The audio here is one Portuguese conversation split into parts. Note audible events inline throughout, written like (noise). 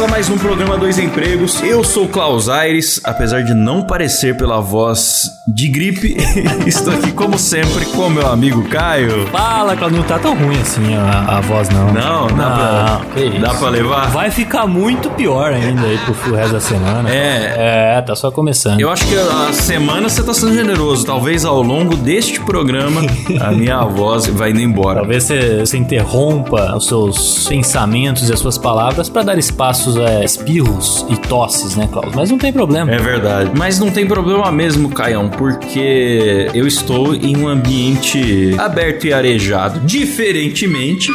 Começa mais um programa Dois Empregos. Eu sou Klaus Aires, apesar de não parecer pela voz de gripe, (laughs) estou aqui como sempre com meu amigo Caio. Fala, Claudio, não tá tão ruim assim a, a voz, não. Não, dá que pra, dá isso. pra levar? Vai ficar muito pior ainda aí pro, resto da semana. É. É, tá só começando. Eu acho que a semana você tá sendo generoso. Talvez ao longo deste programa a (laughs) minha voz vai indo embora. Talvez você, você interrompa os seus pensamentos e as suas palavras pra dar espaços a espirros e tosses, né, Klaus? Mas não tem problema. É verdade. Mas não tem problema mesmo, Caião, porque eu estou em um ambiente aberto e arejado. Diferentemente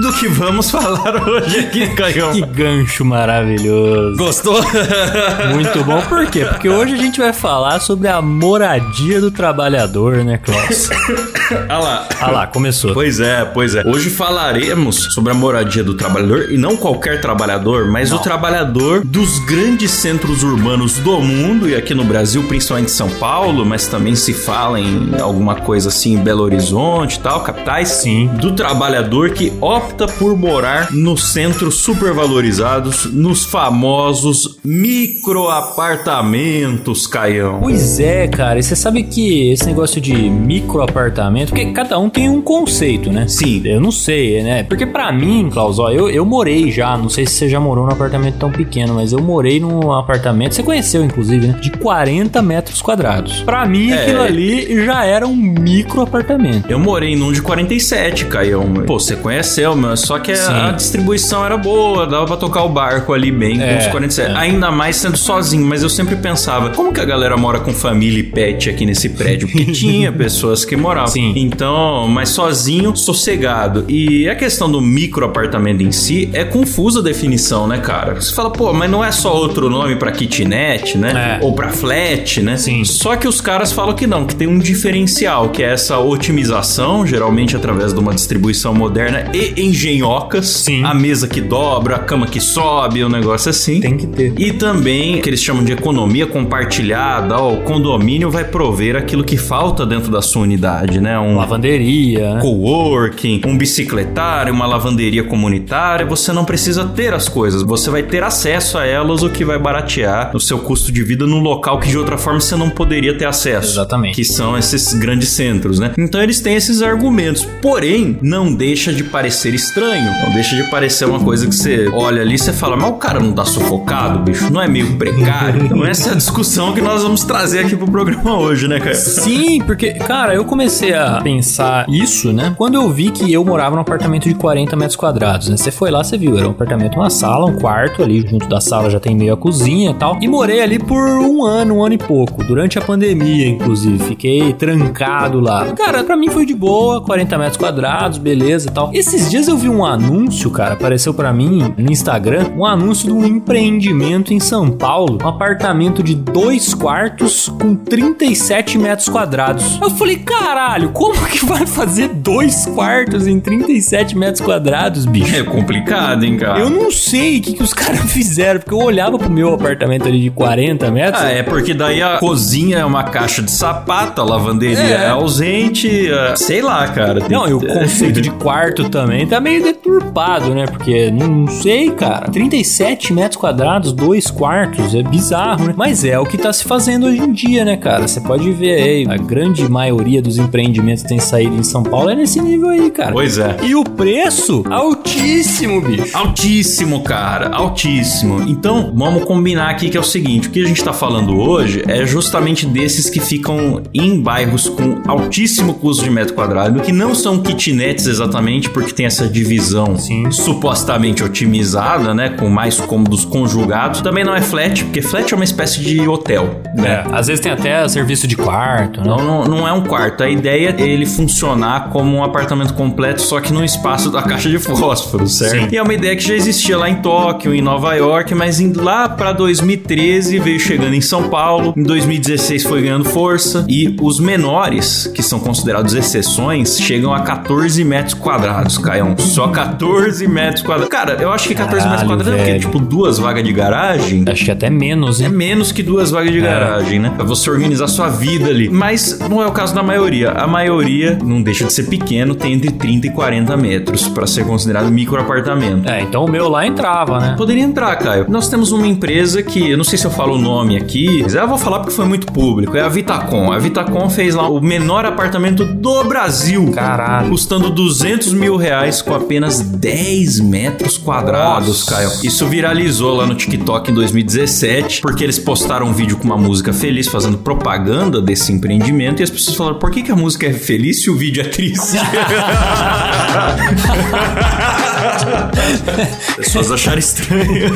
do que vamos falar hoje aqui, Caião. (laughs) Que gancho maravilhoso. Gostou? (laughs) Muito bom, por quê? Porque hoje a gente vai falar sobre a moradia do trabalhador, né, Klaus? Olha lá. Ah lá, começou. Pois é, pois é. Hoje falaremos sobre a moradia do trabalhador e não qualquer trabalhador, mas o trabalhador dos grandes centros urbanos do mundo e aqui no Brasil, principalmente São Paulo, mas também se fala em alguma coisa assim em Belo Horizonte e tal, capitais. Sim. Do trabalhador que opta por morar nos centros supervalorizados, nos famosos microapartamentos, Caião. Pois é, cara. E você sabe que esse negócio de microapartamento, porque cada um tem um conceito, né? Sim. Eu não sei, né? Porque pra mim, Klaus, ó, eu, eu morei já, não sei se você já morou num apartamento tão pequeno, mas eu morei num apartamento, você conheceu inclusive, né? De 40 metros quadrados. Pra mim, É. aquilo ali já era um microapartamento. Eu morei num de 47, Caião. Pô, você conheceu, só que Sim. a distribuição era boa, dava pra tocar o barco ali bem com É, os 47. é. Ainda mais sendo sozinho, mas eu sempre pensava, como que a galera mora com família e pet aqui nesse prédio? Porque (laughs) tinha pessoas que moravam. Sim. Então, mas sozinho, sossegado. E a questão do micro apartamento em si é confusa a definição, né, cara? Você fala, pô, mas não é só outro nome pra kitnet, né? É. Ou pra flat, né? Sim. Só que os caras falam que não, que tem um diferencial, que é essa otimização, geralmente através de uma distribuição moderna e engenhocas. Sim. A mesa que dobra, a cama que sobe, um negócio assim. Tem que ter. E também o que eles chamam de economia compartilhada, ó, o condomínio vai prover aquilo que falta dentro da sua unidade, né? Um Lavanderia, né? coworking, um bicicletário, uma lavanderia comunitária, você não precisa ter as coisas, você vai ter acesso a elas, o que vai baratear o seu custo de vida num local que de outra forma você não poderia ter acesso. Exatamente. Que são esses grandes centros, né? Então eles têm esses argumentos, porém não deixa de parecer estranho, não deixa de parecer uma coisa que você olha ali e você fala, mas o cara não tá sufocado, bicho? Não é meio precário? (laughs) Então essa é a discussão que nós vamos trazer aqui pro programa hoje, né, cara? Sim, porque, cara, eu comecei a pensar isso, né? Quando eu vi que eu morava num apartamento de 40 metros quadrados, né? Você foi lá, você viu, era um apartamento, uma sala, um quarto ali, junto da sala já tem meio a cozinha e tal. E morei ali por um ano, um ano e pouco, durante a pandemia, inclusive. Fiquei trancado lá. Cara, pra mim foi de boa, 40 metros quadrados, beleza e tal. Esses dias eu vi um anúncio, cara, apareceu pra mim no Instagram, um anúncio de um empreendimento em São Paulo, um apartamento de dois quartos com 37 metros quadrados. Eu falei, caralho, como que vai fazer dois quartos em 37 metros quadrados, bicho? É complicado, hein, cara? Eu não sei o que, que os (laughs) caras fizeram, porque eu olhava pro meu apartamento ali de 40 metros. Ah, é porque daí a cozinha é uma caixa de sapato, a lavanderia é, É. ausente, é, sei lá, cara. Não, e o conceito de quarto também tá meio deturpado, né? Porque não sei, cara. 37 metros quadrados, dois quartos, é bizarro, né? Mas é o que tá se fazendo hoje em dia, né, cara? Você pode ver aí, a grande maioria dos empreendimentos que tem saído em São Paulo é nesse nível aí, cara. Pois é. E o preço? Altíssimo, bicho. Altíssimo, cara, altíssimo. Então, vamos combinar aqui que é o seguinte: o que a gente tá falando hoje é justamente desses que ficam em bairros com altíssimo custo de metro quadrado, que não são kitnets exatamente, porque tem essa divisão Sim. supostamente otimizada, né? Com mais cômodos conjugados. Também não é flat, porque flat é uma espécie de hotel, né? É, às vezes tem até serviço de quarto, né? Não, não, não é um quarto. A ideia é ele funcionar como um apartamento completo, só que no espaço da caixa de fósforo, certo? Sim. E é uma ideia que já existia lá em Tóquio, em Nova York, mas lá pra 2013 veio chegando em São Paulo. Em 2016 foi ganhando força. E os menores, que são considerados exceções, chegam a 14 metros quadrados, Caião. Só 14 metros quadrados. Cara, eu acho que 14 metros Caralho, quadrados é o quê? velho. Tipo duas vagas de garagem? Acho que até menos, É hein? menos que duas vagas de garagem, né? Pra você organizar sua vida ali. Mas não é o caso da maioria. A maioria não deixa de ser pequeno, tem entre 30 e 40 metros pra ser considerado micro apartamento. É, então o meu lá entrava, né? Poderia entrar, Caio. Nós temos uma empresa que, eu não sei se eu falo o nome aqui, mas eu vou falar porque foi muito público. É a Vitacom. A Vitacom fez lá o menor apartamento do Brasil. Caralho. Custando 200 mil reais com apenas 10 metros quadrados, Nossa. Caio. Isso viralizou lá no TikTok em 2017, porque eles postaram um vídeo com uma música feliz fazendo propaganda desse empreendimento e as pessoas falaram: por que, que a música é feliz se o vídeo é triste? (laughs) As pessoas acharam estranho.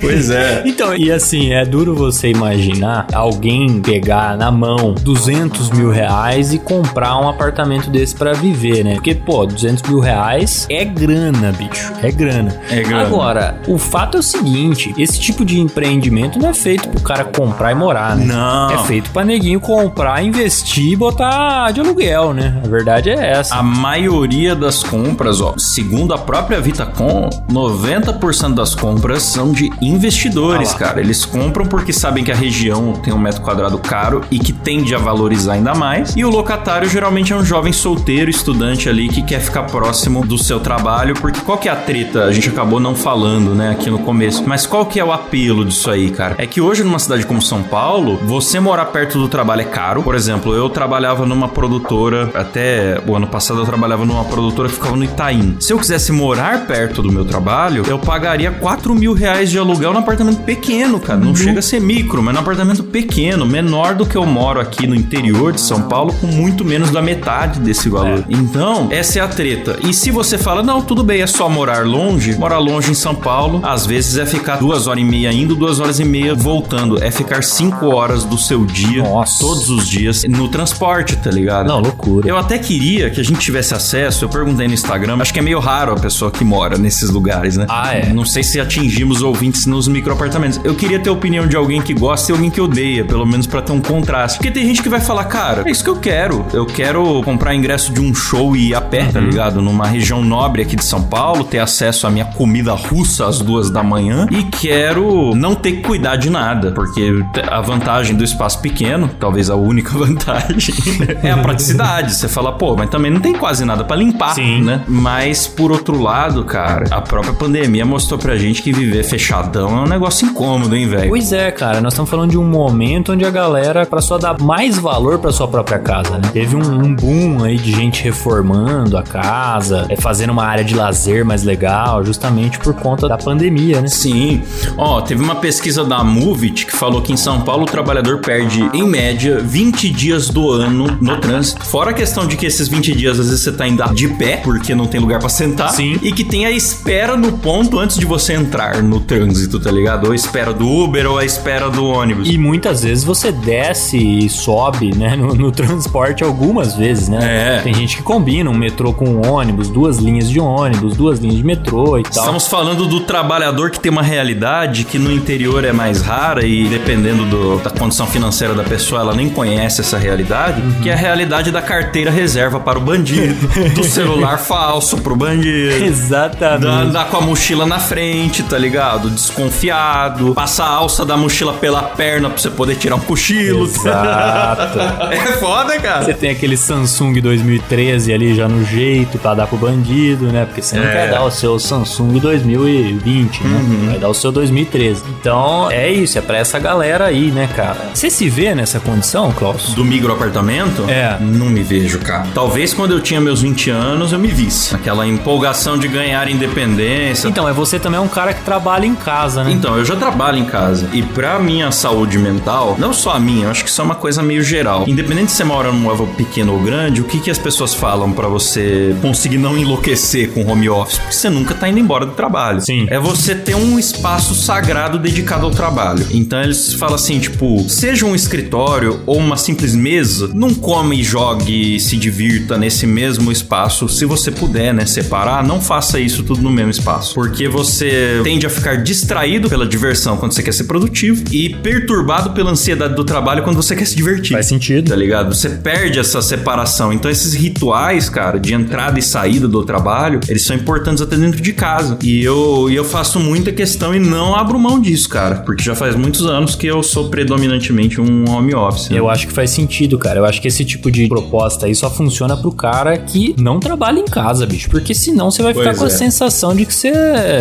pois é. Então, e assim, é duro você imaginar alguém pegar na mão 200 mil reais e comprar um apartamento desse pra viver, né? Porque, pô, 200 mil reais é grana, bicho. É grana. É grana. Agora, o fato é o seguinte: esse tipo de empreendimento não é feito pro cara comprar e morar, né? Não. É feito pra neguinho comprar, investir e botar de aluguel, né? A verdade é essa. A maioria das compras, ó, segundo a própria Vitacom, 90% das compras são de investidores, Ah cara. Eles compram porque sabem que a região tem um metro quadrado caro e que tende a valorizar ainda mais. E o locatário geralmente é um jovem solteiro, estudante ali, que quer ficar próximo do seu trabalho, porque qual que é a treta? A gente acabou não falando, né, aqui no começo. Mas qual que é o apelo disso aí, cara? É que hoje numa cidade como São Paulo, você morar perto do trabalho é caro. Por exemplo, eu trabalhava numa produtora, até o ano passado eu trabalhava numa produtora que ficava no Itaim. Se eu quisesse morar perto do meu trabalho, eu pagaria 4 mil reais de aluguel num apartamento pequeno, cara. Não chega a ser micro, mas num apartamento pequeno, menor do que eu moro aqui no interior de São Paulo, com muito menos da metade desse valor. Então, essa é a treta. E se você fala, não, tudo bem, é só morar longe, morar longe em São Paulo, às vezes é ficar duas horas e meia indo, duas horas e meia voltando. É ficar cinco horas do seu dia, Nossa. todos os dias, no transporte, tá ligado? Não, loucura. Eu até queria que a gente tivesse acesso, eu perguntei no Instagram, acho que é meio raro a pessoa que mora nesses lugares, né? Ah, é? Não sei se atingimos ouvintes nos microapartamentos. Eu queria ter a opinião de alguém que gosta e alguém que odeia, pelo menos pra ter um contraste. Porque tem gente que vai falar, cara, é isso que eu quero. Eu quero comprar ingresso de um show e ir a pé, Uhum. tá ligado? Numa região nobre aqui de São Paulo, ter acesso à minha comida russa às duas da manhã e quero não ter que cuidar de nada, porque a vantagem do espaço pequeno, talvez a única (laughs) vantagem, é a praticidade. Você fala, pô, mas também não tem quase nada pra limpar, Sim. né? Mas por outro lado, cara, a própria pandemia mostrou pra gente que viver fechadão é um negócio incômodo, hein, velho? Pois é, cara, nós estamos falando de um momento onde a galera passou a dar mais valor pra sua própria casa, né? Teve um, um boom aí de gente reformando a casa, é, fazendo uma área de lazer mais legal, justamente por conta da pandemia, né? Sim. Ó, teve uma pesquisa da Movit que falou que em São Paulo o trabalhador perde, em média, 20 dias do ano no trânsito. Fora a questão de que esses 20 dias, às vezes, você tá indo de pé, porque não tem lugar pra sentar. Sim. E que tem a espera no ponto antes de você entrar no trânsito, tá ligado? Ou a espera do Uber ou a espera do ônibus. E muitas vezes você desce e sobe, né, no, no (laughs) transporte algumas vezes, né? É. Tem gente que combina um metrô com um ônibus, duas linhas de ônibus, duas linhas de metrô e tal. Estamos falando do trabalhador que tem uma realidade que no interior é mais rara e dependendo do- da condição financeira da pessoa, ela nem conhece essa realidade, que é a realidade da carteira reserva para o bandido, do (laughs) celular falso pro bandido. Exatamente. Da- Andar com a mochila na frente, tá ligado? Desconfiado. Passar a alça da mochila pela perna pra você poder tirar um cochilo. Exato. (laughs) É foda, cara. Você tem aquele Samsung 2013 ali já no jeito pra dar pro bandido, né? Porque você não É. quer dar o seu Samsung 2020, né? Uhum. Vai dar o seu 2013. Então, é isso, é pra essa galera aí, né, cara? Você se vê nessa condição, Klaus? Do micro apartamento? É. Não me vejo, cara. Talvez quando eu tinha meus 20 anos eu me visse. Aquela empolgação de ganhar independência. Então, é você também é um cara que trabalha em casa, né? Então, eu já trabalho em casa. E pra minha saúde mental, não só a minha, eu acho que isso é uma coisa meio geral. Independente se você mora num móvel pequeno ou grande, o que, que as pessoas falam pra você conseguir não enlouquecer com home office? Porque você nunca tá indo embora do trabalho. Sim. É você ter um espaço sagrado dedicado ao trabalho. Então eles falam assim, tipo, seja um escritório ou uma simples mesa, não come, jogue e se divirta nesse mesmo espaço. Se você puder, né, separar, não faça isso tudo no mesmo espaço. Porque você tende a ficar distraído pela diversão quando você quer ser produtivo e perturbado pela ansiedade do trabalho quando você quer se divertir. Faz sentido. Tá ligado? Você perde essa separação. Então esses rituais, cara, de entrada e saída do trabalho, eles são importantes até dentro de casa. E eu, e eu faço muita questão e não abro mão disso, cara. Porque já faz muitos anos que eu sou predominantemente um home office. né? Eu acho que faz sentido, cara. Eu acho que esse tipo de proposta aí só funciona pro cara que não trabalha em casa, bicho. Porque senão você vai ficar Pois com a é. sensação de que você,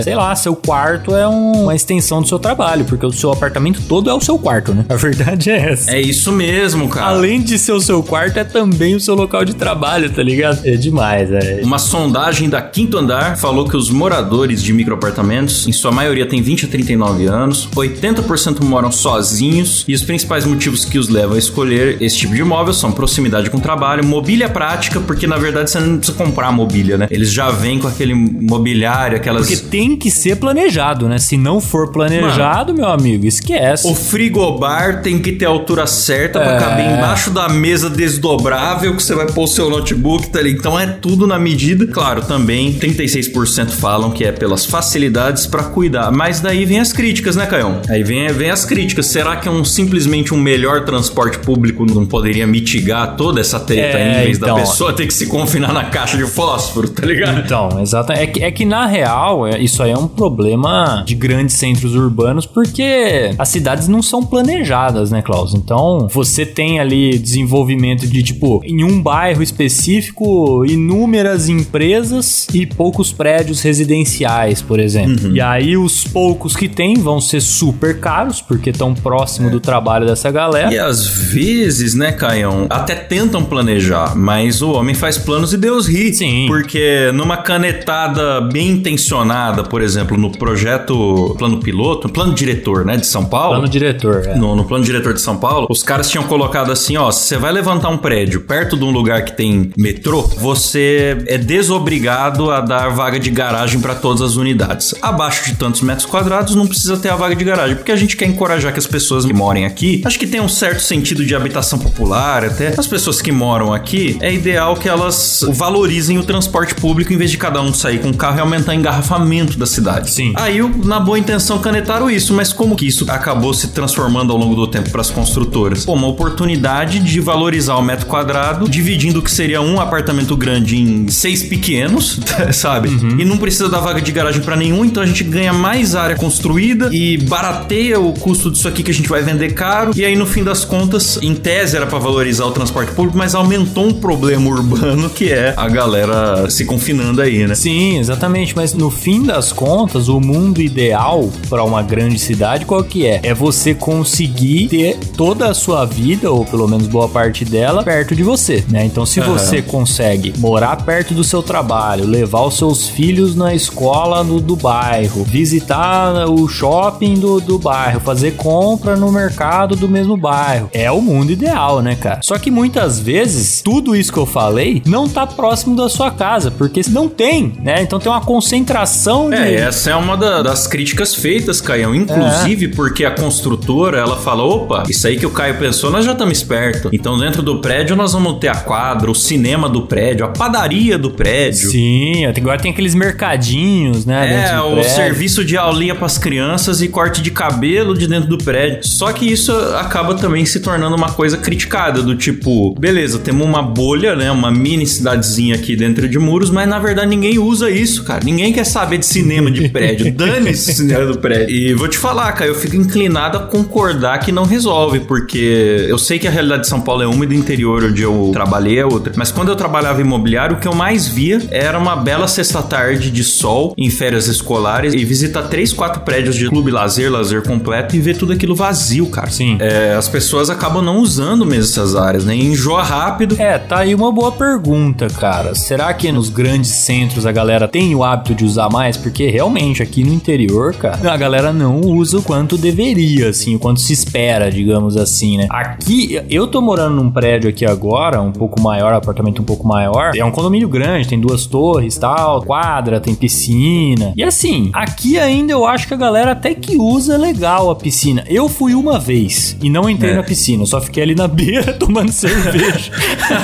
sei lá, seu quarto é um- uma extensão do seu trabalho. Porque o seu apartamento todo é o seu quarto, né? A verdade é essa. É isso mesmo, cara. Além de ser o seu quarto, é também o seu local de trabalho, tá ligado? É demais, é. Uma sondagem da Quinto Andar falou que os moradores de microapartamentos, em sua maioria, têm 20 a 39 anos, 80% moram sozinhos e os principais motivos que os levam a escolher esse tipo de imóvel são proximidade com o trabalho, mobília prática, porque na verdade você não precisa comprar mobília, né? Eles já vêm com aquele mobiliário, aquelas. Porque tem que ser planejado, né? Se não for planejado, meu amigo, esquece. O frigobar tem que ter a altura certa pra É. caber embaixo da mesa desdobrável que você vai pôr o seu notebook, tá ali. Então é tudo na medida. Claro, também 36% falam que é pelas facilidades pra cuidar. Mas daí vem as críticas, né, Caião? Aí vem, vem as críticas. Será que um simplesmente um melhor transporte público não poderia mitigar toda essa treta É, em vez da então. pessoa ter que se confinar na caixa de fósforo, tá ligado? Então, exato. É que, é que na real, é- isso aí é um problema de grandes centros urbanos, porque as cidades não são planejadas, né, Klaus? Então, você tem ali desenvolvimento de, tipo, em um bairro específico, inúmeras empresas e poucos prédios residenciais, por exemplo. E aí, os poucos que tem vão ser super caros, porque estão próximo do trabalho dessa galera. E às vezes, né, Caião, até tentam planejar, mas o homem faz planos e Deus ri. Sim. Porque numa canetada bem intencionada, por exemplo, no projeto Plano Piloto, Plano Diretor, né, de São Paulo. Plano diretor, é. No, no plano diretor de São Paulo, os caras tinham colocado assim, ó, se você vai levantar um prédio perto de um lugar que tem metrô, você é desobrigado a dar vaga de garagem para todas as unidades. Abaixo de tantos metros quadrados não precisa ter a vaga de garagem, porque a gente quer encorajar que as pessoas que morem aqui, acho que tem um certo sentido de habitação popular, até as pessoas que moram aqui, é ideal que elas valorizem o transporte público em vez de cada um sair com o carro e aumentar o engarrafamento da cidade. Sim. Aí, na boa intenção, canetaram isso, mas como que isso acabou se transformando ao longo do tempo para as construtoras? Pô, uma oportunidade de valorizar o metro quadrado, dividindo o que seria um apartamento grande em seis pequenos, (laughs) sabe? E não precisa dar vaga de garagem para nenhum, então a gente ganha mais área construída e barateia o custo disso aqui que a gente vai vender caro. E aí, no fim das contas, em tese era para valorizar o transporte público, mas aumentou um problema urbano que é a galera se confinando aí, né? Sim, exatamente. Mas no fim das contas, o mundo ideal para uma grande cidade, qual que é? É você conseguir ter toda a sua vida, ou pelo menos boa parte dela, perto de você, né? Então, se Aham. você consegue morar perto do seu trabalho, levar os seus filhos na escola no, do bairro, visitar o shopping do, do bairro, fazer compra no mercado do mesmo bairro, é o mundo ideal, né, cara? Só que muitas vezes, tudo isso que eu falei não tá próximo da sua casa, porque não tem, né? Então tem uma concentração de. É, essa é uma da- das críticas feitas, Caião. Inclusive porque a construtora, ela fala, opa, isso aí que o Caio pensou, nós já estamos esperto. Então dentro do prédio nós vamos ter a quadra, o cinema do prédio, a padaria do prédio. Sim, agora tem aqueles mercadinhos, né? É, o prédio. serviço de aulinha pras crianças e corte de cabelo de dentro do prédio. Só que isso acaba também se tornando uma coisa criticada, do tipo, beleza, temos uma bolha, né, uma mini cidadezinha aqui dentro de muros, mas na verdade ninguém usa isso, cara. Ninguém quer saber de cinema de prédio. (laughs) Dane-se cinema do prédio. E vou te falar, cara, eu fico inclinado a concordar que não resolve, porque eu sei que a realidade de São Paulo é uma e do interior onde eu trabalhei é outra. Mas quando eu trabalhava imobiliário, o que eu mais via era uma bela sexta-tarde de sol em férias escolares e visitar três, quatro prédios de clube lazer, lazer completo e ver tudo aquilo vazio, cara. Sim. É, as pessoas acabam não usando mesmo essas áreas, né? Enjoa rápido. É, tá aí uma boa pergunta, cara. Será que nos grandes centros a galera tem tem o hábito de usar mais, porque realmente aqui no interior, cara, a galera não usa o quanto deveria, assim, o quanto se espera, digamos assim, né? Aqui, eu tô morando num prédio aqui agora, um pouco maior, apartamento um pouco maior. É um condomínio grande, tem duas torres, tal, quadra, tem piscina. E assim, aqui ainda eu acho que a galera até que usa legal a piscina. Eu fui uma vez e não entrei É. na piscina, só fiquei ali na (laughs) beira tomando cerveja.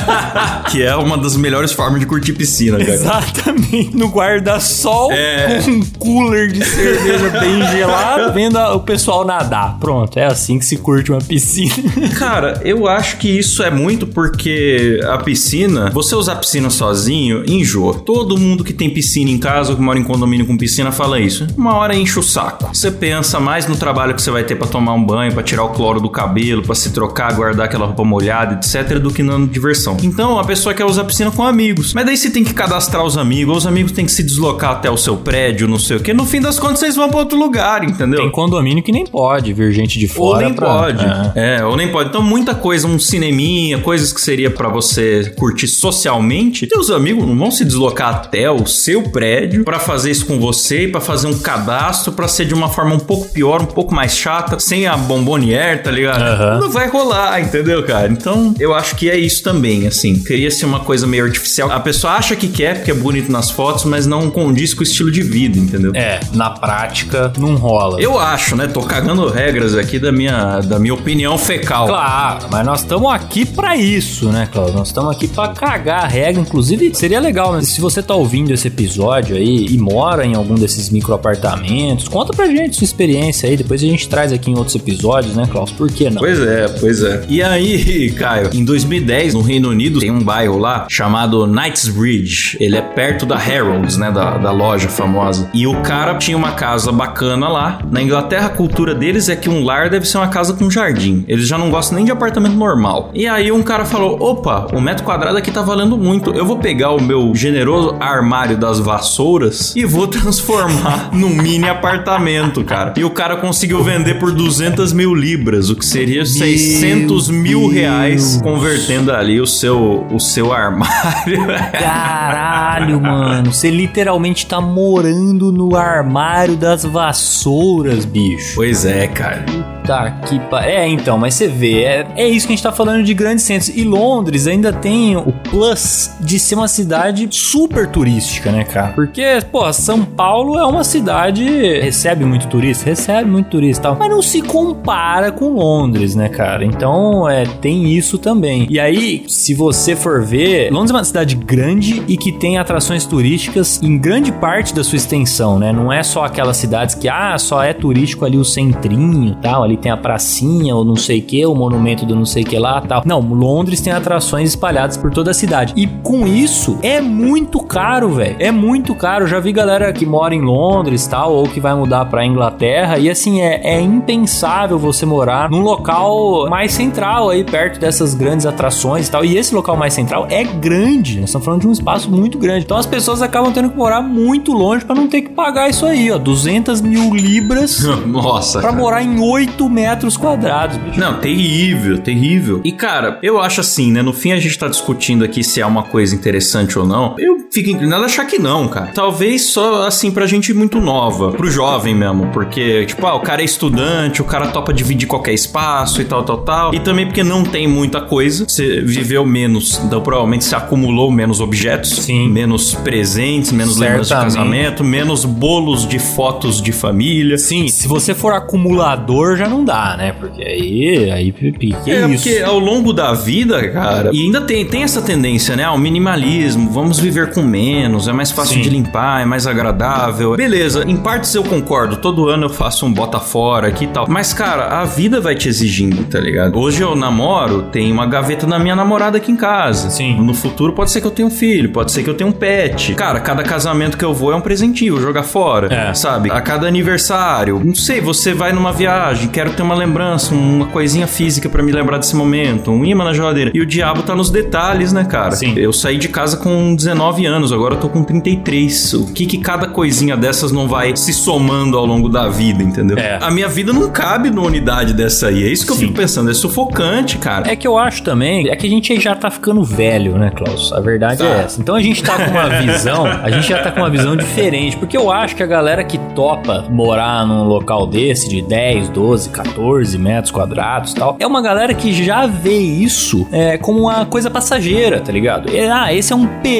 (laughs) que é uma das melhores formas de curtir piscina, cara. Exatamente. No guarda-sol, É. com um cooler de cerveja bem gelado, vendo a- o pessoal nadar. Pronto, é assim que se curte uma piscina. (laughs) Cara, eu acho que isso é muito porque a piscina, você usar piscina sozinho, enjoa. Todo mundo que tem piscina em casa ou que mora em condomínio com piscina fala isso. Uma hora enche o saco. Você pensa mais no trabalho que você vai ter pra tomar um banho, pra tirar o cloro do cabelo, pra se trocar, guardar aquela roupa molhada, etc, do que na diversão. Então, a pessoa quer usar piscina com amigos. Mas daí você tem que cadastrar os amigos, os amigos têm que se deslocar até o seu prédio, não sei o que. No fim das contas, vocês vão pra outro lugar, entendeu? Tem condomínio que nem pode vir gente de Ou fora. nem pra- pode. É. É. ou nem pode. Então, muita coisa, um cineminha, coisas que seria pra você curtir socialmente. Teus amigos não vão se deslocar até o seu prédio pra fazer isso com você e pra fazer um cadastro pra ser de uma forma um pouco pior, um pouco mais chata, sem a bombonier, tá ligado? Aham. Não vai rolar, entendeu, cara? Então, eu acho que é isso também, assim. Queria ser uma coisa meio artificial. A pessoa acha que quer porque é bonito nas fotos, mas não condiz com o estilo de vida, entendeu? É, na prática não rola. Eu acho, né? Tô cagando regras aqui da minha, da minha opinião fecal. Claro, mas nós estamos aqui pra isso, né, Cláudio? Nós estamos aqui pra cagar a regra. Inclusive, seria legal, né? Se você tá ouvindo esse episódio aí e mora em algum desses microapartamentos, conta pra gente sua experiência aí. Depois a gente traz aqui em outros episódios, né, Klaus? Por que não? Pois é, pois é. E aí, (laughs) Caio, em 2010, no Reino Unido, tem um bairro lá chamado Knightsbridge. Ele é perto da Harrods, né, da, da loja famosa. E o cara tinha uma casa bacana lá. Na Inglaterra, a cultura deles é que um lar deve ser uma casa com jardim. Eles já não gostam nem de apartamento normal. E aí um cara falou, opa, o metro quadrado aqui tá valendo muito. Eu vou pegar o meu generoso armário das vassouras e vou transformar (laughs) num mini apartamento, cara. E o cara conseguiu vender por 200 mil libras, o que seria 600 mil reais, convertendo ali o seu, o seu armário. (laughs) Caralho, mano. Você literalmente tá morando no armário das vassouras, bicho. pois é, cara. Tá que pa... É, então, mas você vê, é, é isso que a gente tá falando de grandes centros. E Londres ainda tem o plus de ser uma cidade super turística, né, cara? Porque, pô, São Paulo é uma cidade. Recebe muito turista? Recebe muito turista e tal. Mas não se compara com Londres, né, cara? Então, é, tem isso também. E aí, se você for ver, Londres é uma cidade grande e que tem atrações turísticas em grande parte da sua extensão, né? Não é só aquelas cidades que, ah, só é turístico ali o centrinho e tal, ali tem a pracinha ou não sei o que, o monumento do não sei o que lá tal. Não, Londres tem atrações espalhadas por toda a cidade. E com isso, é muito caro, velho. É muito caro. Já vi galera que mora em Londres tal, ou que vai mudar pra Inglaterra. E assim, é, é impensável você morar num local mais central aí, perto dessas grandes atrações e tal. E esse local mais central é grande. Nós estamos falando de um espaço muito grande. Então as pessoas acabam tendo que morar muito longe pra não ter que pagar isso aí, ó. 200 mil libras (laughs) Nossa. pra cara. morar em 8 metros quadrados, bicho. Não, terrível, terrível. E cara, eu acho assim, né? No fim a gente tá discutindo aqui se é uma coisa interessante ou não. Eu fico inclinado a achar que não, cara. Talvez só assim pra gente muito nova, pro jovem mesmo, porque tipo, ah, o cara é estudante, o cara topa dividir qualquer espaço e tal, tal, tal. E também porque não tem muita coisa. Você viveu menos, então provavelmente você acumulou menos objetos, Sim. menos presentes, menos lembranças de casamento, menos bolos de fotos de família. Sim, se você for acumulador já não dá, né? Porque aí, aí que que É, isso? porque ao longo da vida, cara, e ainda tem, tem essa tendência, né? Ao minimalismo, vamos viver com menos, é mais fácil Sim. de limpar, é mais agradável. Beleza, em partes eu concordo, todo ano eu faço um bota fora aqui e tal. Mas, cara, a vida vai te exigindo, tá ligado? Hoje eu namoro, tem uma gaveta da minha namorada aqui em casa. Sim. No futuro pode ser que eu tenha um filho, pode ser que eu tenha um pet. Cara, cada casamento que eu vou é um presentinho, jogar fora. É. Sabe? A cada aniversário, não sei, você vai numa viagem, quero ter uma lembrança, uma coisinha física pra me lembrar desse momento, um imã na geladeira. E o diabo tá nos detalhes, né, cara? Sim. Eu saí de casa com 19 anos, agora eu tô com 33. O que que cada coisinha dessas não vai se somando ao longo da vida, entendeu? É. A minha vida não cabe numa unidade dessa aí. É isso que eu Sim. fico pensando, é sufocante, cara. É que eu acho também, é que a gente já tá ficando velho, né, Klaus? A verdade Tá. é essa. Então a gente tá com uma visão, a gente já tá com uma visão diferente, porque eu acho que a galera que topa morar num local desse de 10, 12, 14 metros quadrados e tal, é uma galera que já vê isso é, como uma coisa passageira, tá ligado? É, ah, esse é um período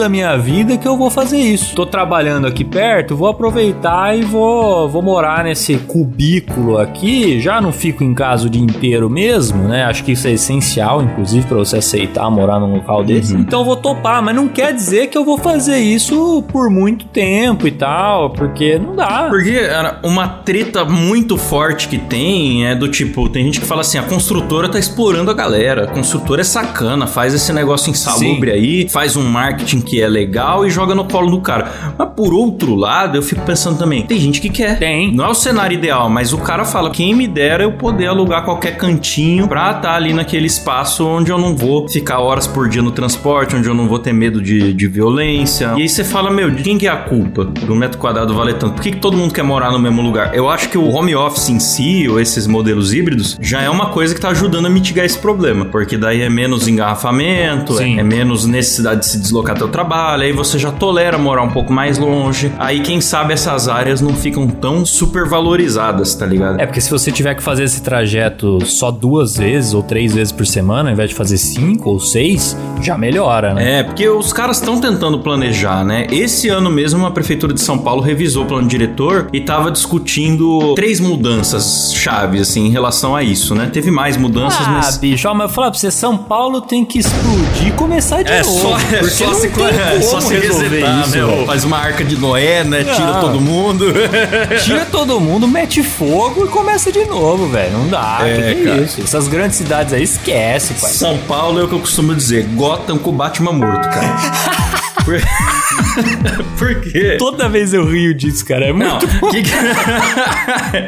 da minha vida que eu vou fazer isso. Tô trabalhando aqui perto, vou aproveitar e vou, vou morar nesse cubículo aqui, já não fico em casa o dia inteiro mesmo, né? Acho que isso é essencial, inclusive, para você aceitar morar num local desse. Uhum. Então vou topar, mas não quer dizer que eu vou fazer isso por muito tempo e tal, porque não dá. Porque uma treta muito forte que tem é do tipo, tem gente que fala assim, a construtora tá explorando a galera, a construtora é sacana, faz esse negócio insalubre Sim. aí, faz um marketing que é legal e joga no colo do cara. Mas por outro lado, eu fico pensando também, tem gente que quer. Tem. Não é o cenário ideal, mas o cara fala, quem me dera eu poder alugar qualquer cantinho pra estar tá ali naquele espaço onde eu não vou ficar horas por dia no transporte, onde eu não vou ter medo de, de violência. E aí você fala, meu, de quem que é a culpa do metro quadrado valer tanto? Por que, que todo mundo quer morar no mesmo lugar? Eu acho que o home office em si, ou esses modelos híbridos, já é uma coisa que tá ajudando a mitigar esse problema. Porque daí é menos engarrafamento, é, é, menos necessidade de se deslocar até o trabalho, aí você já tolera morar um pouco mais longe. Aí quem sabe essas áreas não ficam tão super valorizadas, tá ligado? É porque se você tiver que fazer esse trajeto só duas vezes ou três vezes por semana, ao invés de fazer cinco ou seis, já melhora, né? É, porque os caras estão tentando planejar, né? Esse ano mesmo a prefeitura de São Paulo revisou o plano diretor e tava discutindo três mudanças chaves assim em relação a isso, né? Teve mais mudanças, ah, mas bicho, ó, mas eu falar pra você, São Paulo tem que explodir e começar de é novo. Só, é só se, só se resetar, isso, né? Faz uma arca de Noé, né? Tira ah. todo mundo. (laughs) Tira todo mundo, mete fogo e começa de novo, velho. Não dá. É, que, que é isso? Essas grandes cidades aí esquece, pai. São Paulo é o que eu costumo dizer. Gotham com Batman morto, cara. (laughs) Por... (laughs) Por quê? Toda vez eu rio disso, cara. É muito não. Que...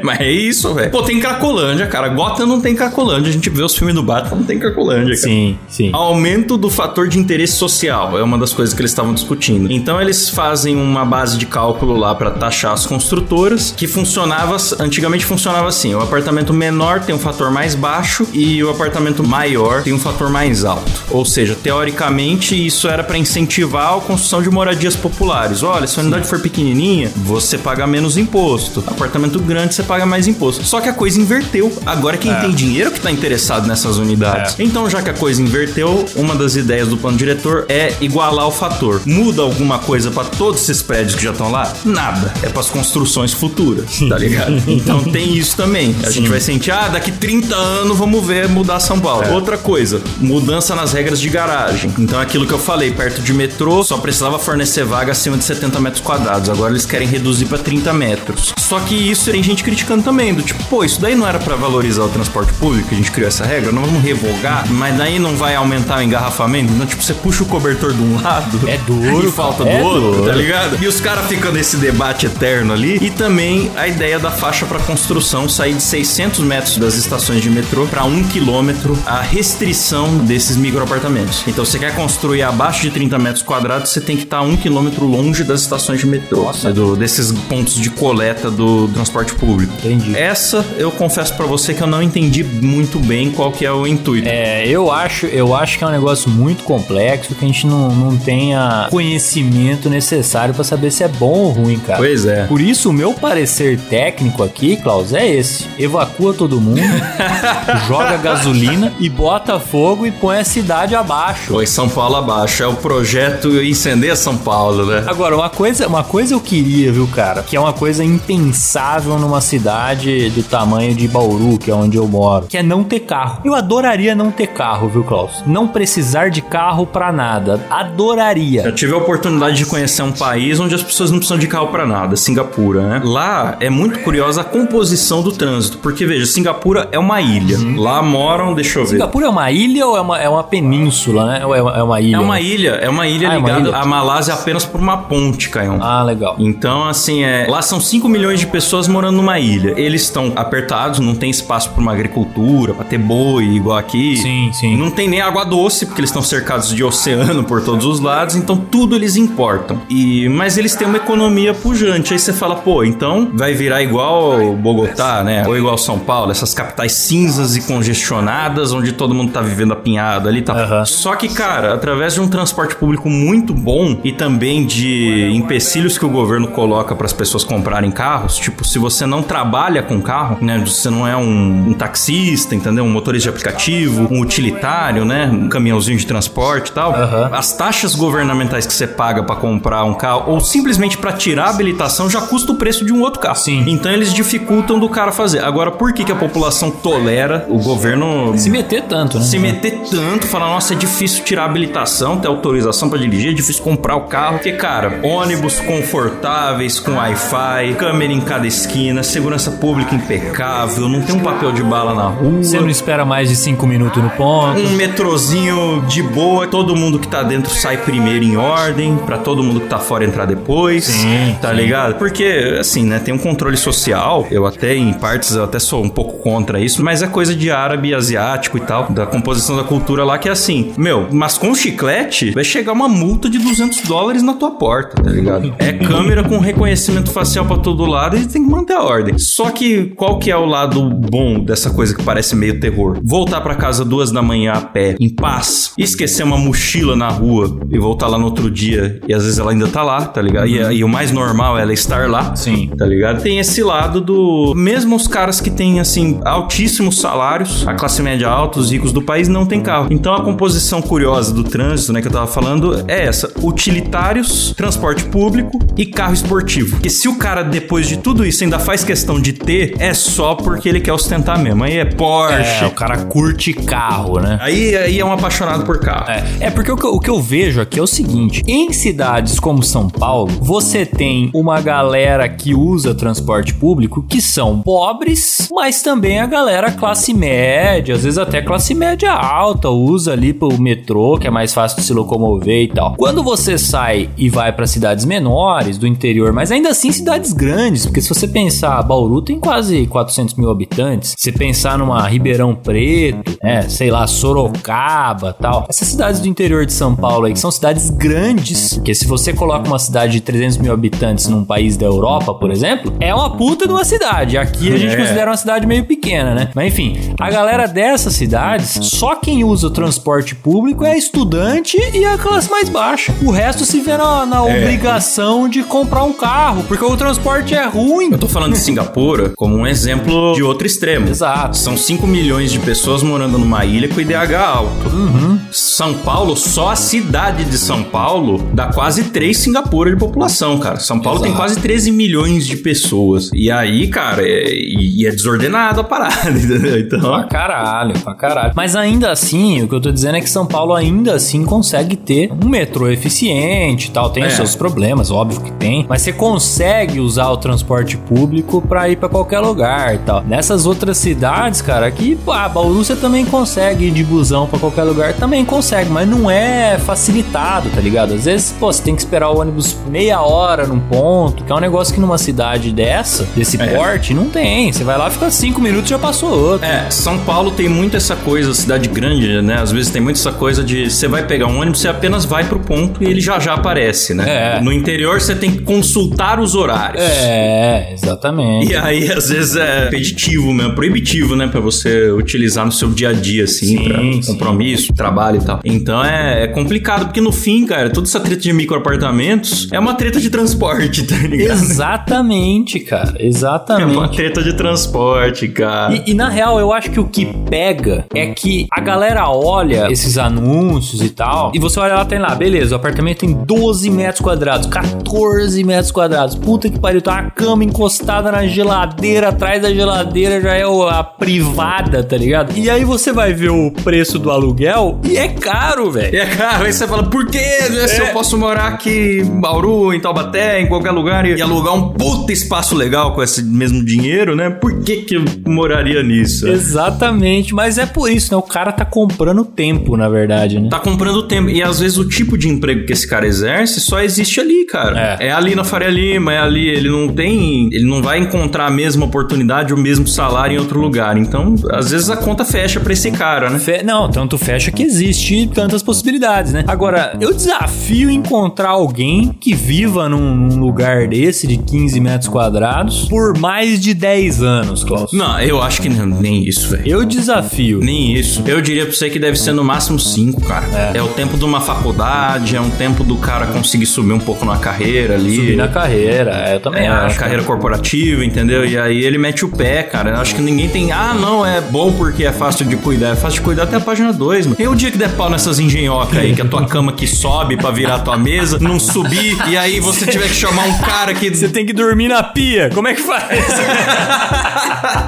Mas é isso, velho. Pô, tem Cracolândia, cara. Gotham não tem Cracolândia. A gente vê os filmes do Batman, não tem Cracolândia, cara. Sim, sim. Aumento do fator de interesse social é uma das coisas que eles estavam discutindo. Então eles fazem uma base de cálculo lá para taxar as construtoras, que funcionava, antigamente funcionava assim: o apartamento menor tem um fator mais baixo e o apartamento maior tem um fator mais alto. Ou seja, teoricamente isso era para incentivar a construção de moradias populares. Olha, se a unidade for pequenininha, você paga menos imposto. Apartamento grande, você paga mais imposto. Só que a coisa inverteu. Agora quem é. tem dinheiro que está interessado nessas unidades. É. Então, já que a coisa inverteu, uma das ideias do plano diretor é igualar o fator. Muda alguma coisa para todos esses prédios que já estão lá? Nada. É para as construções futuras, tá ligado? (laughs) então tem isso também. A Sim. gente vai sentir, ah, daqui 30 anos vamos ver mudar São Paulo. É. Outra coisa, mudança nas regras de garagem. Então, aquilo que eu falei, perto de metrô, só precisava fornecer vaga acima de 70 metros quadrados. Agora eles querem reduzir para 30 metros. Só que isso tem gente criticando também, do tipo, pô, isso daí não era para valorizar o transporte público, a gente criou essa regra, não vamos revogar, mas daí não vai aumentar o engarrafamento? Então, tipo, você puxa o cobertor de um lado. É duro. (laughs) E falta é do outro, duro. tá ligado? E os caras ficam nesse debate eterno ali. E também a ideia da faixa para construção sair de 600 metros das estações de metrô para 1 quilômetro, a restrição desses microapartamentos. Então, você quer construir abaixo de 30 metros quadrados, você tem que estar um quilômetro longe das estações de metrô. Nossa. Né, do, desses pontos de coleta do, do transporte público. Entendi. Essa, eu confesso para você que eu não entendi muito bem qual que é o intuito. É, eu acho, eu acho que é um negócio muito complexo que a gente não, não tenha conhecimento necessário para saber se é bom ou ruim, cara. Pois é. Por isso, o meu parecer técnico aqui, Klaus, é esse. Evacua todo mundo, (laughs) joga gasolina e bota fogo e põe a cidade abaixo. Põe São Paulo abaixo. É o projeto Incender São Paulo, né? Agora, uma coisa, uma coisa eu queria, viu, cara? Que é uma coisa impensável numa cidade do tamanho de Bauru, que é onde eu moro, que é não ter carro. Eu adoraria não ter carro, viu, Klaus? Não precisar de carro para nada. Adoraria. Eu tive a oportunidade de conhecer um país onde as pessoas não precisam de carro para nada, Singapura, né? Lá é muito curiosa a composição do trânsito, porque veja, Singapura é uma ilha. Uhum. Lá moram, deixa eu ver. Singapura é uma ilha ou é uma, é uma península, né? Ou é uma, é uma ilha? É uma ilha, é uma ilha ah, ligada é uma ilha? à Malásia apenas por uma ponte, Caião. Ah, legal. Então, assim, é, lá são 5 milhões de pessoas morando numa ilha. Eles estão apertados, não tem espaço para uma agricultura, para ter boi igual aqui. Sim, sim. Não tem nem água doce, porque eles estão cercados de oceano por todos os lados, então tudo eles importam. E mas eles têm uma economia pujante. Aí você fala, pô, então vai virar igual Bogotá, né? Ou igual São Paulo, essas capitais cinzas e congestionadas, onde todo mundo tá vivendo apinhado ali, tá. Uhum. Só que, cara, através de um transporte público muito bom e também de empecilhos que o governo coloca para as pessoas comprarem carros. Tipo, se você não trabalha com carro, né? Você não é um, um taxista, entendeu? Um motorista de aplicativo, um utilitário, né? Um caminhãozinho de transporte e tal. As taxas governamentais que você paga para comprar um carro ou simplesmente para tirar a habilitação já custa o preço de um outro carro. Sim. Então eles dificultam do cara fazer. Agora, por que, que a população tolera o governo Se meter tanto, né? se meter tanto, falar, nossa, é difícil tirar a habilitação, ter autorização pra dirigir, é difícil comprar o carro. Porque, cara, ônibus confortáveis, com Wi-Fi, câmera em cada esquina, segurança pública impecável, não tem um papel de bala na rua. Você não espera mais de cinco minutos no ponto. Um metrozinho de boa, todo mundo que tá dentro sai primeiro em ordem, pra todo mundo que tá fora entrar depois. Sim, tá sim. ligado? Porque, assim, né, tem um controle social. Eu até, em partes, eu até sou um pouco contra isso, mas é coisa de árabe, asiático e tal, da composição da cultura lá, que é assim, meu, mas com chiclete vai chegar uma multa de 200 dólares na tua porta, tá ligado? É câmera com reconhecimento facial pra todo lado e tem que manter a ordem. Só que qual que é o lado bom dessa coisa que parece meio terror? Voltar pra casa duas da manhã a pé, em paz, esquecer uma mochila na rua e voltar lá no outro dia e às vezes ela ainda tá lá, tá ligado? E, e o mais normal é ela estar lá. Sim. Tá ligado? Tem esse lado do. Mesmo os caras que têm, assim, altíssimos salários, a classe média alta, os ricos do país, não tem carro. Então a composição curiosa do trânsito, né, que eu tava falando, é essa: utilitários, transporte público e carro esportivo. Porque se o cara, depois de tudo isso, ainda faz questão de ter, é só porque ele quer ostentar mesmo. Aí é Porsche. É, o cara curte carro, né? Aí, aí é um apaixonado por carro. É, é porque o que, eu- o que eu vejo aqui é o seguinte: em cidades como São Paulo, você tem uma galera que usa transporte público que são pobres, mas também a galera classe média, às vezes até classe média alta, usa ali pro metrô, que é mais fácil de se locomover e tal. Quando você sai e vai pra cidades menores, do interior, mas ainda assim cidades grandes, porque se você pensar, Bauru tem quase 400 mil habitantes, se pensar numa Ribeirão Preto, é, sei lá, Sorocaba tal. Essas cidades do interior de São Paulo aí, que são cidades grandes, porque se você coloca uma cidade de 300 mil habitantes num país da Europa, por exemplo, é uma puta de uma cidade. Aqui a gente É. considera uma cidade meio pequena, né? Mas enfim, a galera dessas cidades, só quem usa o transporte público é estudante e a classe mais baixa. O resto se vê na, na É. obrigação de comprar um carro, porque o transporte é ruim. Eu tô falando de Singapura como um exemplo de outro extremo. Exato. São 5 milhões de pessoas morando numa ilha com IDH alto. Uhum. São Paulo, só a cidade de São Paulo dá quase 3 Singapura de população, cara. São Paulo tem Exato. quase 13 milhões de pessoas. E aí, cara, é, e é desordenado a parada, (laughs) entendeu? Então. Pra caralho, pra caralho. Mas ainda assim, o que eu tô dizendo é que São Paulo ainda assim consegue ter um metrô eficiente e tal. Tem os É. seus problemas, óbvio que tem. Mas você consegue usar o transporte público pra ir pra qualquer lugar e tal. Nessas outras cidades, cara, aqui, pô, a Bauru você também consegue ir de busão pra qualquer lugar. Também consegue, mas não é facilitado, tá ligado? Às vezes, pô, você tem que esperar o ônibus meia hora num ponto, que é um negócio que numa cidade dessa, desse É. porte, não tem. Você vai lá, fica cinco minutos e já passou outro. É, São Paulo tem muito essa coisa, cidade grande, né? Às vezes tem muito essa coisa de você vai pegar um ônibus, você apenas vai pro ponto e ele já já aparece, né? É. No interior você tem que consultar os horários. É, exatamente. E aí, às vezes, é impeditivo mesmo, proibitivo, né? Pra você utilizar no seu dia a dia, assim, Sim, pra sim. compromisso, trabalho e tal. Então é, é complicado, porque no fim, cara, toda essa treta de microapartamentos é uma treta de transporte, tá ligado? Exatamente, cara. É uma Exatamente. treta de transporte, cara. E, e, na real, eu acho que o que pega é que a galera olha esses anúncios e tal, e você olha lá, tem lá, beleza, o apartamento tem 12 metros quadrados, 14 metros quadrados. Puta que pariu, tá uma cama encostada na geladeira, atrás da geladeira já é a privada, tá ligado? E aí você vai ver o preço do aluguel e é caro, velho. E é caro, (laughs) aí você fala, por quê? né, Se É. eu posso morar aqui em Bauru, em Taubaté, em qualquer lugar e alugar um puta espaço legal com esse mesmo dinheiro, né? Por que que eu moraria nisso? Exatamente, mas é por isso, né? O cara tá comprando tempo, na verdade, né? Tá comprando tempo. E às vezes o tipo de emprego que esse cara exerce só existe ali, cara. É. É, ali na Faria Lima, é ali. Ele não tem. Ele não vai encontrar a mesma oportunidade, o mesmo salário em outro lugar. Então, às vezes a conta fecha pra esse cara, né? Fe- Não, tanto fecha que existe tantas possibilidades, né? Agora, eu desafio encontrar alguém que viva num, num lugar desse de 15 metros quadrados por mais de 10 anos, Klaus. Não, eu acho que nem, nem isso, velho. Eu desafio. Nem isso. Eu diria pra você que deve ser no máximo cinco, cara. É. o tempo de uma faculdade, é um tempo do cara conseguir subir um pouco na carreira ali. Subir na carreira, é, eu também É, acho. carreira corporativa, entendeu? E aí ele mete o pé, cara. Eu acho que ninguém tem. Ah, não, é bom porque é fácil de cuidar. É fácil de cuidar até a página 2, mano. E o dia que der pau nessas engenhocas aí, que a tua cama que sobe pra virar a tua mesa, não subir, e aí você tiver que chamar um cara que. Você tem que dormir na pia. Como é que faz?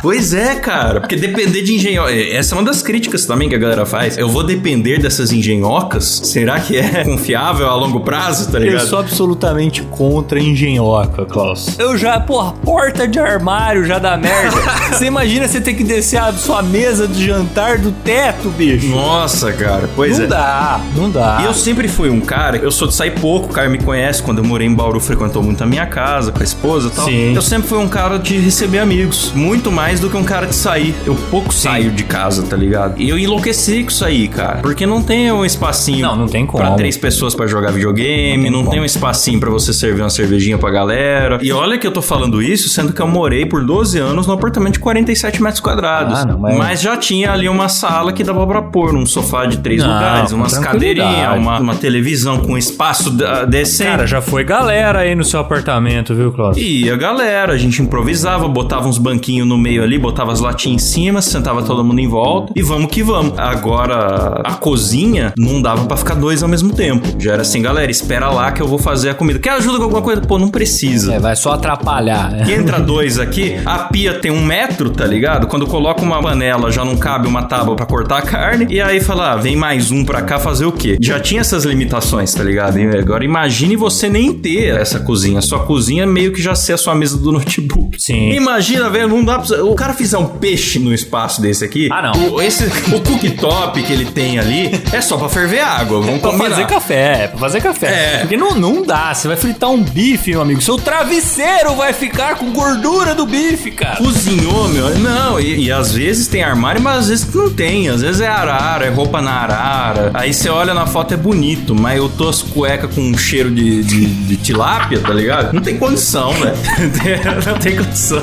Pois é, cara. Porque depender de engenhoca. Essa é uma das críticas também que a galera faz. Eu vou depender dessas engenhocas? Será que é confiável a longo prazo, tá Eu ligado? sou absolutamente contra engenhoca, Klaus. Eu já, porra, porta de armário já dá merda. Você imagina você ter que descer a sua mesa de jantar do teto, bicho? Nossa, cara. Pois não é. dá, não dá. E eu sempre fui um cara, eu sou de sair pouco, o cara me conhece, quando eu morei em Bauru, frequentou muito a minha casa, com a esposa e tal. Sim. Eu sempre fui um cara de receber amigos, muito mais do que um cara de sair. Eu pouco saio de casa, tá ligado? E eu enlouqueci com isso aí, cara. Porque não tem um espacinho Não, não tem como. pra três pessoas pra jogar videogame, não, Não tem tem como. um espacinho pra você servir uma cervejinha pra galera. E olha que eu tô falando isso, sendo que eu morei por 12 anos no apartamento de 47 metros quadrados. Ah, não, mas- mas já tinha ali uma sala que dava pra pôr um sofá de três Não, lugares, umas tranquilidade. Cadeirinhas, uma, uma televisão com espaço da- decente. Cara, já foi galera aí no seu apartamento, viu, Klaus? E a galera, a gente improvisava, botava uns banquinhos no meio ali, botava as latinhas em cima, sentava todo mundo em volta e vamos que vamos. Agora, a cozinha não dava pra ficar dois ao mesmo tempo. Já era assim, galera, espera lá que eu vou fazer a comida. Quer ajuda com alguma coisa? Pô, não precisa. É, vai só atrapalhar. né? (laughs) Entra dois aqui, a pia tem um metro, tá ligado? Quando coloca uma panela, já não cabe uma tábua pra cortar a carne. E aí fala, ah, vem mais um pra cá fazer o quê? Já tinha essas limitações, tá ligado? E agora imagine você nem ter essa cozinha. Sua cozinha meio que já ser a sua mesa do notebook. Sim. Imagina, velho, não dá pra... O cara fizer um peixe no espaço desse aqui. Ah, não. O, esse, o cooktop que ele tem ali é só pra ferver água. Vamos Pra combinar. fazer café, é pra fazer café. É. Porque não, não dá. Você vai fritar um bife, meu amigo. Seu travesseiro vai ficar com gordura do bife, cara. Cozinhou, meu. Não, e, e às vezes tem armário, mas às vezes não tem. Às vezes é arara, é roupa na arara. Aí você olha na foto é bonito, mas eu tô as cueca com um cheiro de, de, de tilápia, tá ligado? Não tem condição, velho. (laughs) não tem condição.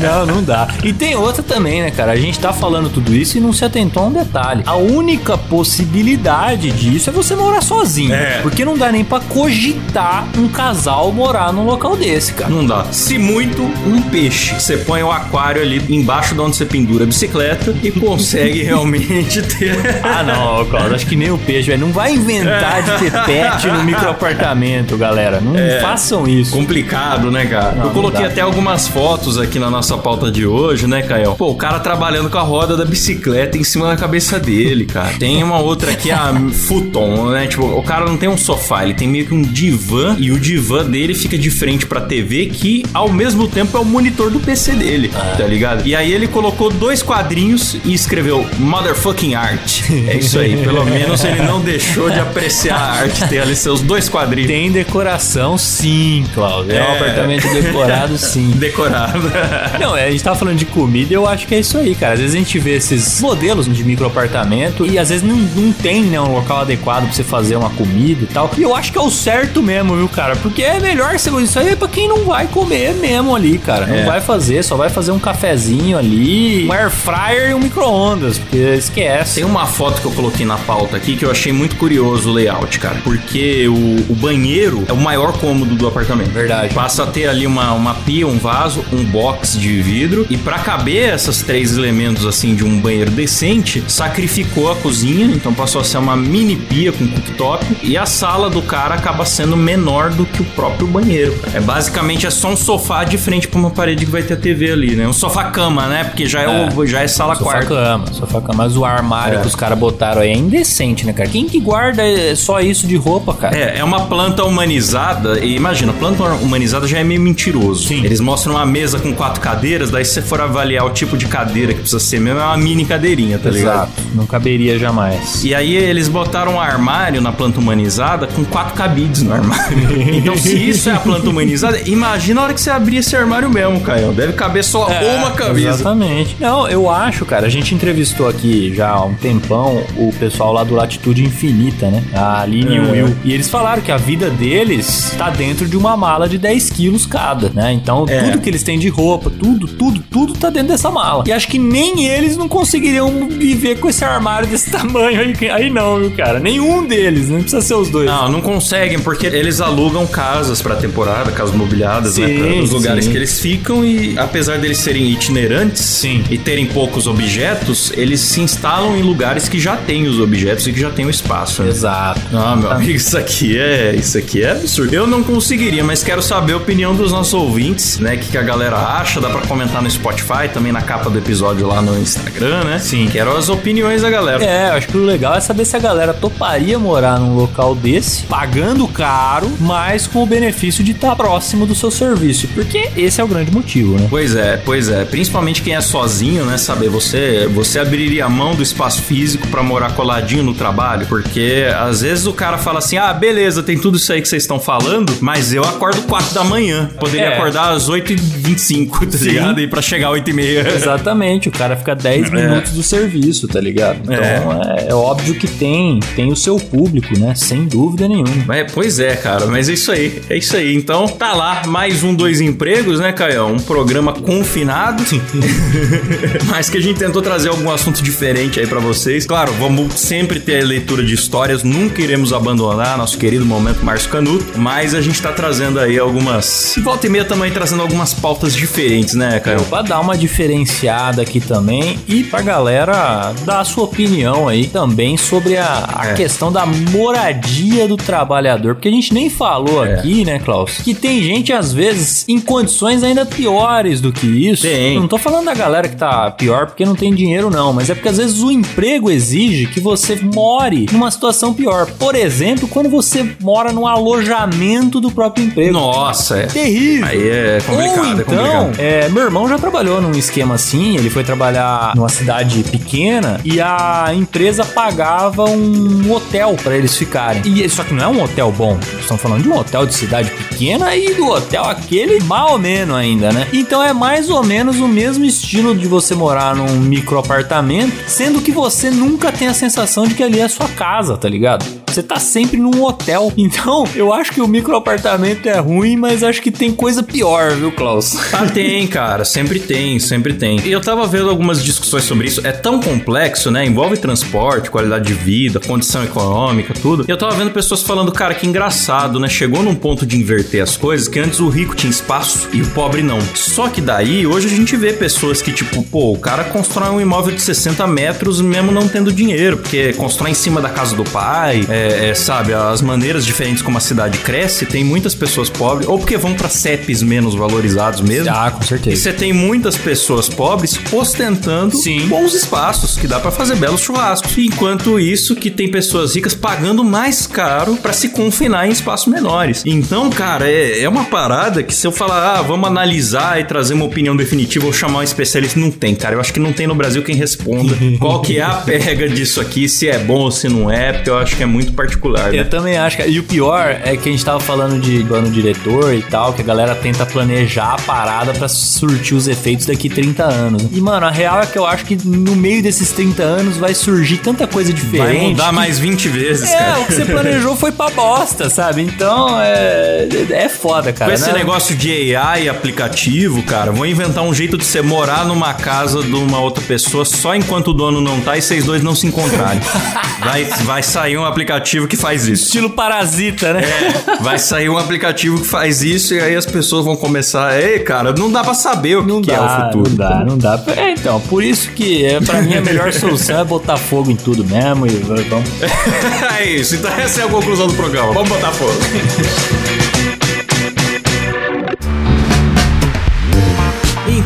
Não, não dá. E tem outra também, né, cara? A gente tá falando tudo isso e não se atentou a um detalhe. A única possibilidade disso é você morar sozinho. É. Porque não dá nem pra cogitar um casal morar num local desse, cara. Não dá. Se muito, um peixe. Você põe o aquário ali embaixo de onde você pendura a bicicleta e consegue (laughs) realmente ter. Ah, não, Claudio, acho que nem o peixe, velho. Não vai inventar de ter pet no microapartamento, galera. Não façam isso. Complicado, né, cara? Não, eu coloquei dá. até algumas fotos aqui na nossa pauta de hoje, né, Caio? Pô, o cara trabalhando com a roda da bicicleta em cima da cabeça dele, cara. Tem uma outra aqui, a futon, né? Tipo, o cara não tem um sofá, ele tem meio que um divã e o divã dele fica de frente pra TV que ao mesmo tempo é o monitor do PC dele, tá ligado? E aí ele colocou dois quadrinhos e escreveu Motherfucking Art. É isso aí, pelo menos ele não deixou de apreciar a arte, ter ali (laughs) seus dois quadrinhos. Tem decoração, sim, Cláudio. É, um É. apartamento decorado, sim. (laughs) Decorado. Não, é, a gente tá falando de comida, eu acho que é isso aí, cara. Às vezes a gente vê esses modelos de microapartamento e às vezes não, não tem, né, um local adequado pra você fazer uma comida e tal. E eu acho que é o certo mesmo, viu, cara? Porque é melhor você isso aí é pra quem não vai comer mesmo ali, cara. Não É. vai fazer, só vai fazer um cafezinho ali, um air fryer e um micro-ondas, porque esquece. Tem uma foto que eu coloquei na pauta aqui que eu achei muito curioso o layout, cara. Porque o, o banheiro é o maior cômodo do apartamento. Verdade. Passa a ter ali uma, uma pia, um vaso, um box de vidro. E pra caber esses três elementos, assim, de um banheiro decente, sacrificou a cozinha. Então passou a ser uma mini pia com cooktop. E a sala do cara acaba sendo menor do que o próprio banheiro. É basicamente é só um sofá de frente pra uma parede que vai ter a TV ali, né? Um sofá-cama, né? Porque já é, o, já é sala quarto. Sofá-cama, sofá-cama. Mas o armário É. que os caras botaram aí é indecente, né, cara? Quem que guarda é, só isso de roupa, cara? É, é uma planta humanizada. E imagina, planta humanizada já é meio mentiroso. Sim. Eles mostram uma mesa com quatro cadeiras, daí se você for avaliar o tipo de cadeira que precisa ser mesmo, é uma mini cadeirinha, tá ligado? Exato. Não caberia jamais. E aí eles botaram um armário na planta humanizada com quatro cabides no armário. (laughs) então, se isso é a planta humanizada, imagina a hora que você abrir esse armário mesmo, Caio. Deve caber só uma camisa. Exatamente. Não, eu acho, cara, a gente entrevistou aqui já há um tempão o pessoal lá do Latitude Infinita, né? A Aline e o É. Will. E eles falaram que a vida deles tá dentro de uma mala de 10 quilos cada, né? Então, É. tudo que eles têm de roupa, tudo, tudo, tudo tá dentro dessa mala. E acho que nem eles não conseguiriam viver com esse armário desse (laughs) tamanho aí, aí não, viu, cara? Nenhum deles. Não precisa ser os dois. Não, não conseguem, porque eles alugam casas pra temporada, casas mobiliadas, né? Sim, Pra, os lugares sim. que eles ficam e, apesar deles serem itinerantes Sim. e terem poucos objetos, eles se instalam em lugares que já têm os objetos e que já têm o espaço. né? Exato. Ah, meu amigo, isso aqui é. Isso aqui é absurdo. Eu não conseguiria, mas quero saber a opinião dos nossos ouvintes, né? O que, que a galera acha. Dá pra comentar no Spotify, também na capa do episódio lá no Instagram, né? Sim. Quero as opiniões da galera. É, eu acho que o legal é saber se a galera toparia morar num local desse, pagando caro, mas com o benefício de estar próximo do seu serviço. Porque esse é o grande motivo, né? Pois é, pois é. Principalmente quem é sozinho, né? Saber, você, você abriria a mão do espaço físico pra morar coladinho no trabalho? Porque às vezes o cara fala assim: ah, beleza, tem tudo isso aí que vocês estão falando, mas eu acordo 4 da manhã. Poderia É. acordar às 8h25, tá Sim. ligado? E pra chegar às (laughs) 8h30. Exatamente, o cara fica 10 minutos do serviço, tá ligado? Então é. é óbvio que tem, tem o seu público, né? Sem dúvida nenhuma. É, pois é, cara, mas é isso aí, é isso aí. Então, tá lá, mais um Dois Empregos, né, Caião? Um programa confinado, (laughs) (laughs) mas que a gente tentou trazer algum assunto diferente aí pra vocês. Claro, vamos sempre ter leitura de histórias, nunca iremos abandonar nosso querido momento Márcio Canuto, mas a gente tá trazendo aí algumas... E volta e meia também trazendo algumas pautas diferentes, né, Caião? Pra dar uma diferenciada aqui também e pra galera dar a sua opinião aí também sobre a, a É. questão da moradia do trabalhador. Porque a gente nem falou É. aqui, né, Klaus? Que tem gente, às vezes, em condições ainda piores do que isso. Tem. Não tô falando da galera que tá pior porque não tem dinheiro, não. Mas é porque às vezes o emprego exige que você more numa situação pior. Por exemplo, quando você mora no alojamento do próprio emprego. Nossa, é. Terrível. Aí é complicado, Ou é então, complicado. é, meu irmão já trabalhou num esquema assim, ele foi trabalhar numa cidade pequena e a empresa pagava um hotel pra eles ficarem. E só que não é um hotel bom, estamos falando de um hotel de cidade pequena e do hotel aquele mal ou menos ainda, né? Então é mais ou menos o mesmo estilo de você morar num micro apartamento, sendo que você nunca tem a sensação de que ali é a sua casa, tá ligado? Você tá sempre num hotel. (laughs) Então, eu acho que o micro apartamento é ruim, mas acho que tem coisa pior, viu, Klaus? (laughs) Ah, tem, cara. Sempre tem, sempre tem. E eu tava vendo algumas discussões sobre isso. É tão complexo, né? Envolve transporte, qualidade de vida, condição econômica, tudo. E eu tava vendo pessoas falando, cara, que engraçado, né? Chegou num ponto de inverter as coisas que antes o rico tinha espaço e o pobre não. Só que daí, hoje a gente vê pessoas que, tipo, pô, o cara constrói um imóvel de 60 metros mesmo não tendo dinheiro, porque constrói em cima da casa do pai, é, é, sabe? As maneiras diferentes como a cidade cresce, tem muitas pessoas pobres, ou porque vão pra CEPs menos valorizados mesmo. Ah, com E certeza. você tem muitas pessoas pobres ostentando Sim. bons espaços, que dá pra fazer belos churrascos. Enquanto isso, que tem pessoas ricas pagando mais caro pra se confinar em espaços menores. Então, cara, é, é uma parada que se eu falar, ah, vamos analisar e trazer uma opinião definitiva ou chamar um especialista, não tem, cara. Eu acho que não tem no Brasil quem responda (laughs) qual que é a pega disso aqui, se é bom ou se não é, porque eu acho que é muito particular. né? Eu também acho que. E o pior é que a gente tava falando de plano diretor e tal, que a galera tenta planejar a parada pra surtir os efeitos daqui 30 anos. E, mano, a real é que eu acho que no meio desses 30 anos vai surgir tanta coisa diferente. Vai mudar que- mais 20 vezes, É, cara. o que você planejou foi pra bosta, sabe? Então é. É foda, cara. Com esse né? negócio de AI e aplicativo, cara, vão inventar um jeito de você morar numa casa de uma outra pessoa só enquanto o dono não tá e vocês dois não se encontrarem. (laughs) vai, vai sair um aplicativo que faz isso. Estilo parasita, né? É, vai sair um aplicativo que faz isso e aí as pessoas vão começar. Ei, cara, não dá pra saber o que, Não que dá, é o futuro. não dá, não dá. É, então, por isso que é, pra mim a melhor solução é botar fogo em tudo mesmo e vamos. (laughs) é isso, então essa é a conclusão do programa. Vamos botar fogo. (laughs)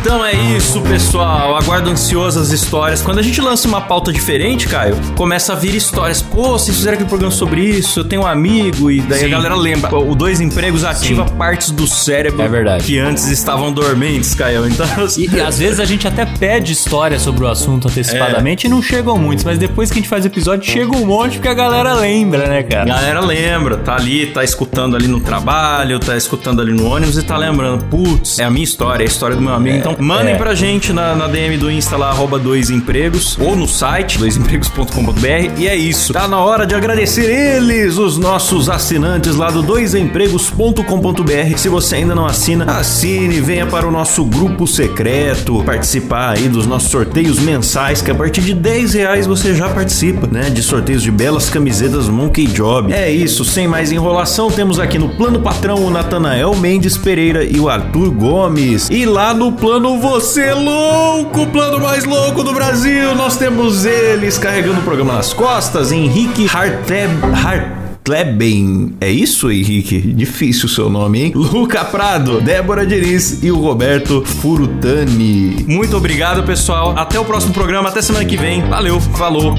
Então é isso, pessoal. Aguardo ansioso as histórias. Quando a gente lança uma pauta diferente, Caio, começa a vir histórias. Pô, vocês fizeram aquele programa sobre isso, eu tenho um amigo, e daí Sim. a galera lembra. O Dois Empregos ativa partes do cérebro É verdade. que antes estavam dormentes, Caio. Então. E, e às vezes a gente até pede história sobre o assunto antecipadamente e não chegam muitos, mas depois que a gente faz o episódio, chega um monte porque a galera lembra, né, A cara? galera lembra, tá ali, tá escutando ali no trabalho, tá escutando ali no ônibus e tá lembrando, putz, é a minha história, é a história do meu amigo. Então Então, mandem é. pra gente na, na, DM do Insta lá, arroba dois empregos, ou no site, doisempregos.com.br. E é isso. Tá na hora de agradecer eles, os nossos assinantes lá do doisempregos.com.br. Se você ainda não assina, assine, venha para o nosso grupo secreto, participar aí dos nossos sorteios mensais, que a partir de 10 reais você já participa, né? De sorteios de belas camisetas Monkey Job. É isso, sem mais enrolação, temos aqui no plano patrão o Natanael Mendes Pereira e o Arthur Gomes. E lá no plano Você Louco, o plano mais louco do Brasil, nós temos eles carregando o programa nas costas, Henrique Harteb. Hart Kleben. É isso, Henrique? Difícil o seu nome, hein? Luca Prado, Débora Diniz e o Roberto Furutani. Muito obrigado, pessoal. Até o próximo programa. Até semana que vem. Valeu, falou.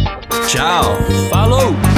Tchau. Falou!